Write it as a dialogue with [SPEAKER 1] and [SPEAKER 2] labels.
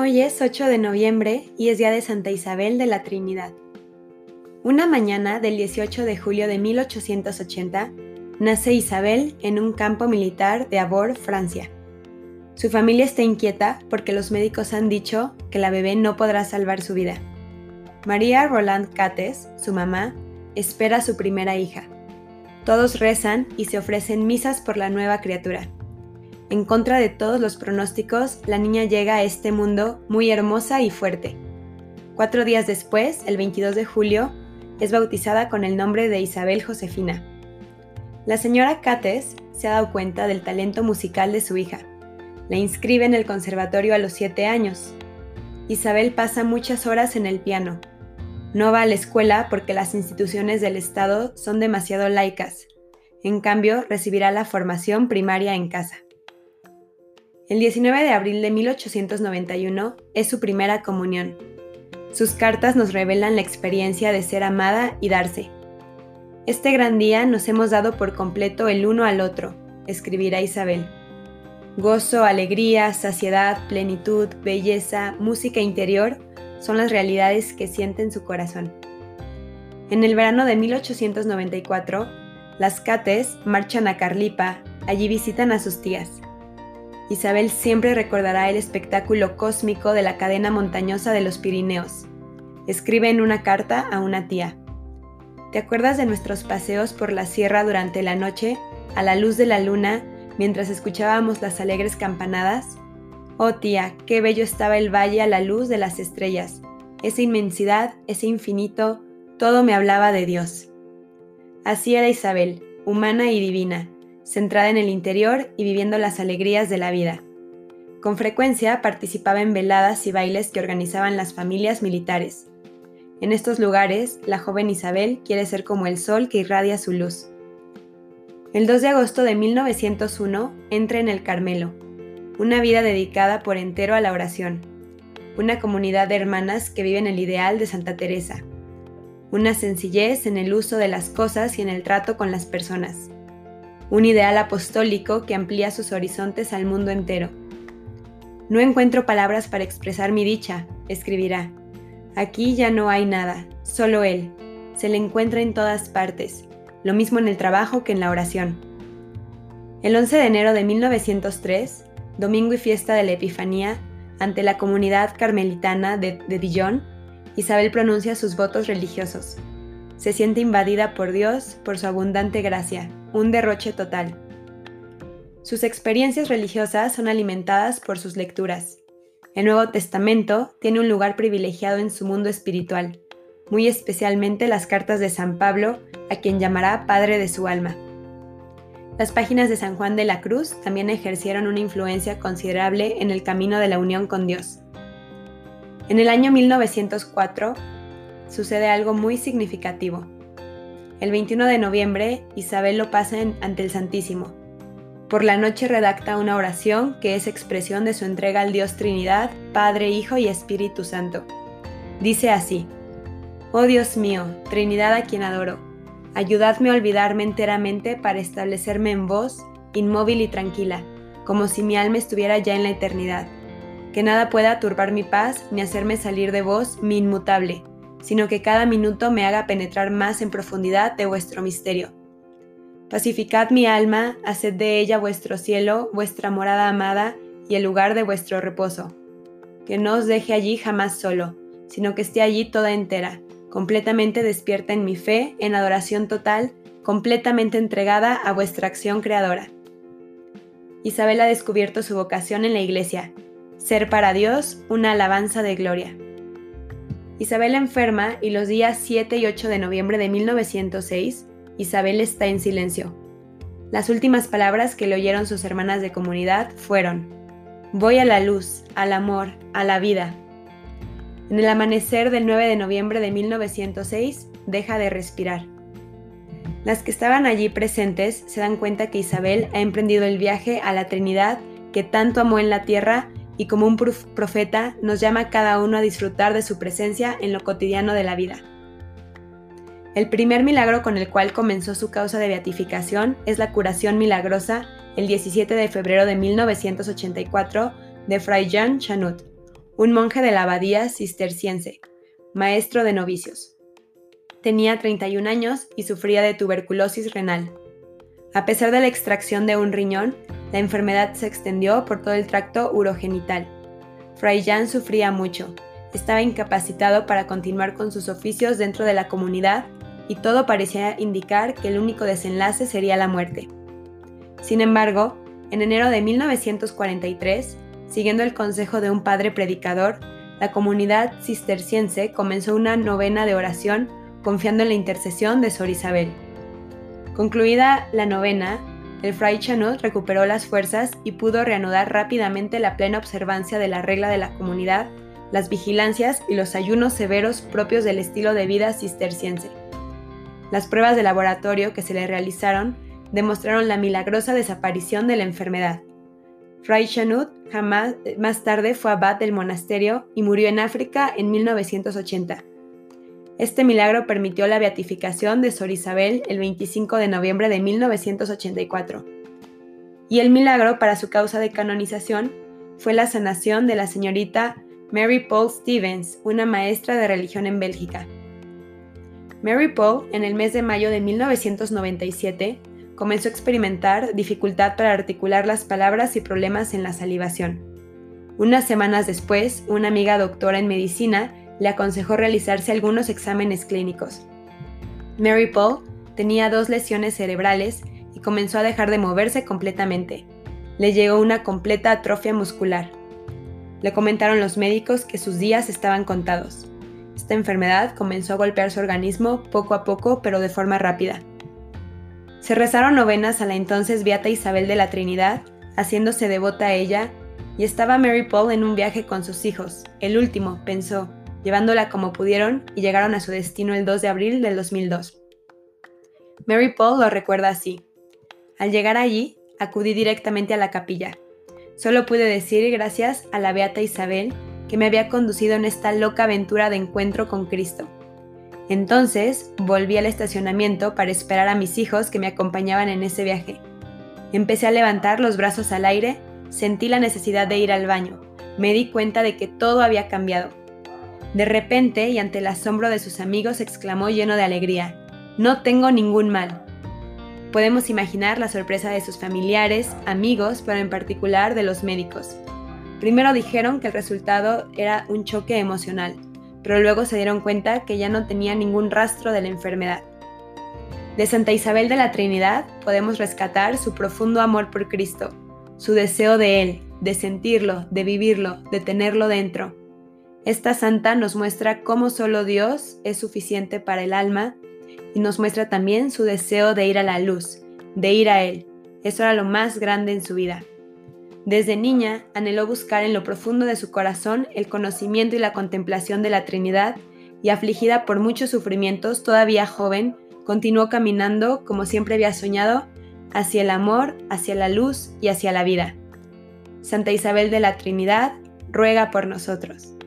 [SPEAKER 1] Hoy es 8 de noviembre y es día de Santa Isabel de la Trinidad. Una mañana del 18 de julio de 1880 nace Isabel en un campo militar de Abor, Francia. Su familia está inquieta porque los médicos han dicho que la bebé no podrá salvar su vida. María Roland Cates, su mamá, espera a su primera hija. Todos rezan y se ofrecen misas por la nueva criatura. En contra de todos los pronósticos, la niña llega a este mundo muy hermosa y fuerte. Cuatro días después, el 22 de julio, es bautizada con el nombre de Isabel Josefina. La señora Cates se ha dado cuenta del talento musical de su hija. La inscribe en el conservatorio a los siete años. Isabel pasa muchas horas en el piano. No va a la escuela porque las instituciones del Estado son demasiado laicas. En cambio, recibirá la formación primaria en casa. El 19 de abril de 1891 es su primera comunión. Sus cartas nos revelan la experiencia de ser amada y darse. Este gran día nos hemos dado por completo el uno al otro, escribirá Isabel. Gozo, alegría, saciedad, plenitud, belleza, música interior son las realidades que siente en su corazón. En el verano de 1894, las Cates marchan a Carlipa, allí visitan a sus tías. Isabel siempre recordará el espectáculo cósmico de la cadena montañosa de los Pirineos. Escribe en una carta a una tía. ¿Te acuerdas de nuestros paseos por la sierra durante la noche, a la luz de la luna, mientras escuchábamos las alegres campanadas? Oh tía, qué bello estaba el valle a la luz de las estrellas. Esa inmensidad, ese infinito, todo me hablaba de Dios. Así era Isabel, humana y divina, centrada en el interior y viviendo las alegrías de la vida. Con frecuencia participaba en veladas y bailes que organizaban las familias militares. En estos lugares, la joven Isabel quiere ser como el sol que irradia su luz. El 2 de agosto de 1901 entra en el Carmelo, una vida dedicada por entero a la oración, una comunidad de hermanas que viven el ideal de Santa Teresa, una sencillez en el uso de las cosas y en el trato con las personas un ideal apostólico que amplía sus horizontes al mundo entero. No encuentro palabras para expresar mi dicha, escribirá. Aquí ya no hay nada, solo Él. Se le encuentra en todas partes, lo mismo en el trabajo que en la oración. El 11 de enero de 1903, domingo y fiesta de la Epifanía, ante la comunidad carmelitana de, de Dijon, Isabel pronuncia sus votos religiosos. Se siente invadida por Dios por su abundante gracia, un derroche total. Sus experiencias religiosas son alimentadas por sus lecturas. El Nuevo Testamento tiene un lugar privilegiado en su mundo espiritual, muy especialmente las cartas de San Pablo, a quien llamará Padre de su alma. Las páginas de San Juan de la Cruz también ejercieron una influencia considerable en el camino de la unión con Dios. En el año 1904 sucede algo muy significativo. El 21 de noviembre, Isabel lo pasa ante el Santísimo. Por la noche redacta una oración que es expresión de su entrega al Dios Trinidad, Padre, Hijo y Espíritu Santo. Dice así, Oh Dios mío, Trinidad a quien adoro, ayudadme a olvidarme enteramente para establecerme en vos, inmóvil y tranquila, como si mi alma estuviera ya en la eternidad. Que nada pueda turbar mi paz ni hacerme salir de vos, mi inmutable, sino que cada minuto me haga penetrar más en profundidad de vuestro misterio. Pacificad mi alma, haced de ella vuestro cielo, vuestra morada amada y el lugar de vuestro reposo. Que no os deje allí jamás solo, sino que esté allí toda entera, completamente despierta en mi fe, en adoración total, completamente entregada a vuestra acción creadora. Isabel ha descubierto su vocación en la Iglesia, ser para Dios una alabanza de gloria. Isabel enferma y los días 7 y 8 de noviembre de 1906, Isabel está en silencio. Las últimas palabras que le oyeron sus hermanas de comunidad fueron, Voy a la luz, al amor, a la vida. En el amanecer del 9 de noviembre de 1906, deja de respirar. Las que estaban allí presentes se dan cuenta que Isabel ha emprendido el viaje a la Trinidad que tanto amó en la tierra y como un profeta nos llama a cada uno a disfrutar de su presencia en lo cotidiano de la vida. El primer milagro con el cual comenzó su causa de beatificación es la curación milagrosa el 17 de febrero de 1984 de Fray Jean Chanut, un monje de la abadía cisterciense, maestro de novicios. Tenía 31 años y sufría de tuberculosis renal. A pesar de la extracción de un riñón, la enfermedad se extendió por todo el tracto urogenital. Fray Jan sufría mucho, estaba incapacitado para continuar con sus oficios dentro de la comunidad y todo parecía indicar que el único desenlace sería la muerte. Sin embargo, en enero de 1943, Siguiendo el consejo de un padre predicador, la comunidad cisterciense comenzó una novena de oración confiando en la intercesión de Sor Isabel. Concluida la novena, el fray Chanut recuperó las fuerzas y pudo reanudar rápidamente la plena observancia de la regla de la comunidad, las vigilancias y los ayunos severos propios del estilo de vida cisterciense. Las pruebas de laboratorio que se le realizaron demostraron la milagrosa desaparición de la enfermedad. Fray Chanut jamás, más tarde fue abad del monasterio y murió en África en 1980. Este milagro permitió la beatificación de Sor Isabel el 25 de noviembre de 1984. Y el milagro para su causa de canonización fue la sanación de la señorita Mary Paul Stevens, una maestra de religión en Bélgica. Mary Paul, en el mes de mayo de 1997, comenzó a experimentar dificultad para articular las palabras y problemas en la salivación. Unas semanas después, una amiga doctora en medicina le aconsejó realizarse algunos exámenes clínicos. Mary Paul tenía dos lesiones cerebrales y comenzó a dejar de moverse completamente. Le llegó una completa atrofia muscular. Le comentaron los médicos que sus días estaban contados. Esta enfermedad comenzó a golpear su organismo poco a poco pero de forma rápida. Se rezaron novenas a la entonces Beata Isabel de la Trinidad, haciéndose devota a ella, y estaba Mary Paul en un viaje con sus hijos, el último, pensó, llevándola como pudieron y llegaron a su destino el 2 de abril del 2002. Mary Paul lo recuerda así. Al llegar allí, acudí directamente a la capilla. Solo pude decir gracias a la Beata Isabel que me había conducido en esta loca aventura de encuentro con Cristo. Entonces volví al estacionamiento para esperar a mis hijos que me acompañaban en ese viaje. Empecé a levantar los brazos al aire, sentí la necesidad de ir al baño, me di cuenta de que todo había cambiado. De repente, y ante el asombro de sus amigos, exclamó lleno de alegría, No tengo ningún mal. Podemos imaginar la sorpresa de sus familiares, amigos, pero en particular de los médicos. Primero dijeron que el resultado era un choque emocional, pero luego se dieron cuenta que ya no tenía ningún rastro de la enfermedad. De Santa Isabel de la Trinidad podemos rescatar su profundo amor por Cristo, su deseo de Él, de sentirlo, de vivirlo, de tenerlo dentro. Esta santa nos muestra cómo solo Dios es suficiente para el alma y nos muestra también su deseo de ir a la luz, de ir a Él. Eso era lo más grande en su vida. Desde niña anheló buscar en lo profundo de su corazón el conocimiento y la contemplación de la Trinidad y afligida por muchos sufrimientos, todavía joven, continuó caminando, como siempre había soñado, hacia el amor, hacia la luz y hacia la vida. Santa Isabel de la Trinidad, ruega por nosotros.